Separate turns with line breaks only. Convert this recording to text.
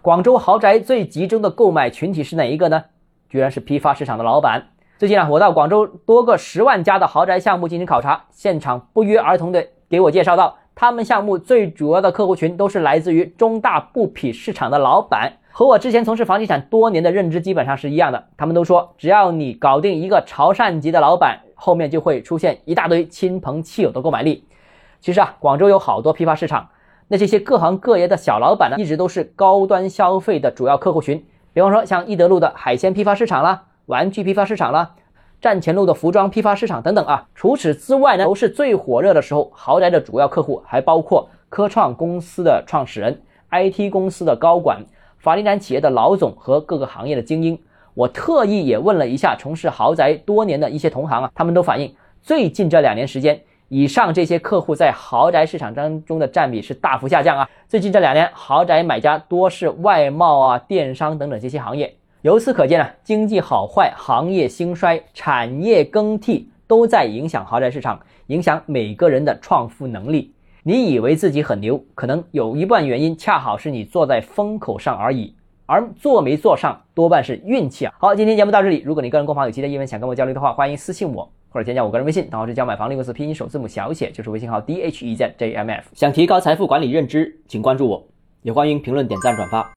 广州豪宅最集中的购买群体是哪一个呢？居然是批发市场的老板。最近啊，我到广州多个十万家的豪宅项目进行考察，现场不约而同的给我介绍到，他们项目最主要的客户群都是来自于中大布匹市场的老板。和我之前从事房地产多年的认知基本上是一样的。他们都说，只要你搞定一个潮汕籍的老板，后面就会出现一大堆亲朋戚友的购买力。其实啊，广州有好多批发市场，那这些各行各业的小老板呢，一直都是高端消费的主要客户群。比方说，像益德路的海鲜批发市场啦，玩具批发市场啦，站前路的服装批发市场等等啊。除此之外呢，都是最火热的时候，豪宅的主要客户还包括科创公司的创始人、IT 公司的高管。房地产企业的老总和各个行业的精英，我特意也问了一下从事豪宅多年的一些同行啊，他们都反映，最近这两年时间，以上这些客户在豪宅市场当中的占比是大幅下降啊。最近这两年，豪宅买家多是外贸啊、电商等等这些行业。由此可见啊，经济好坏、行业兴衰、产业更替都在影响豪宅市场，影响每个人的创富能力。你以为自己很牛，可能有一半原因恰好是你坐在风口上而已，而坐没坐上多半是运气啊。好，今天节目到这里，如果你个人购房有其他疑问想跟我交流的话，欢迎私信我或者添加我个人微信，账号是教买房六个字拼音首字母小写，就是微信号 d h e z j m f。想提高财富管理认知，请关注我，也欢迎评论、点赞、转发。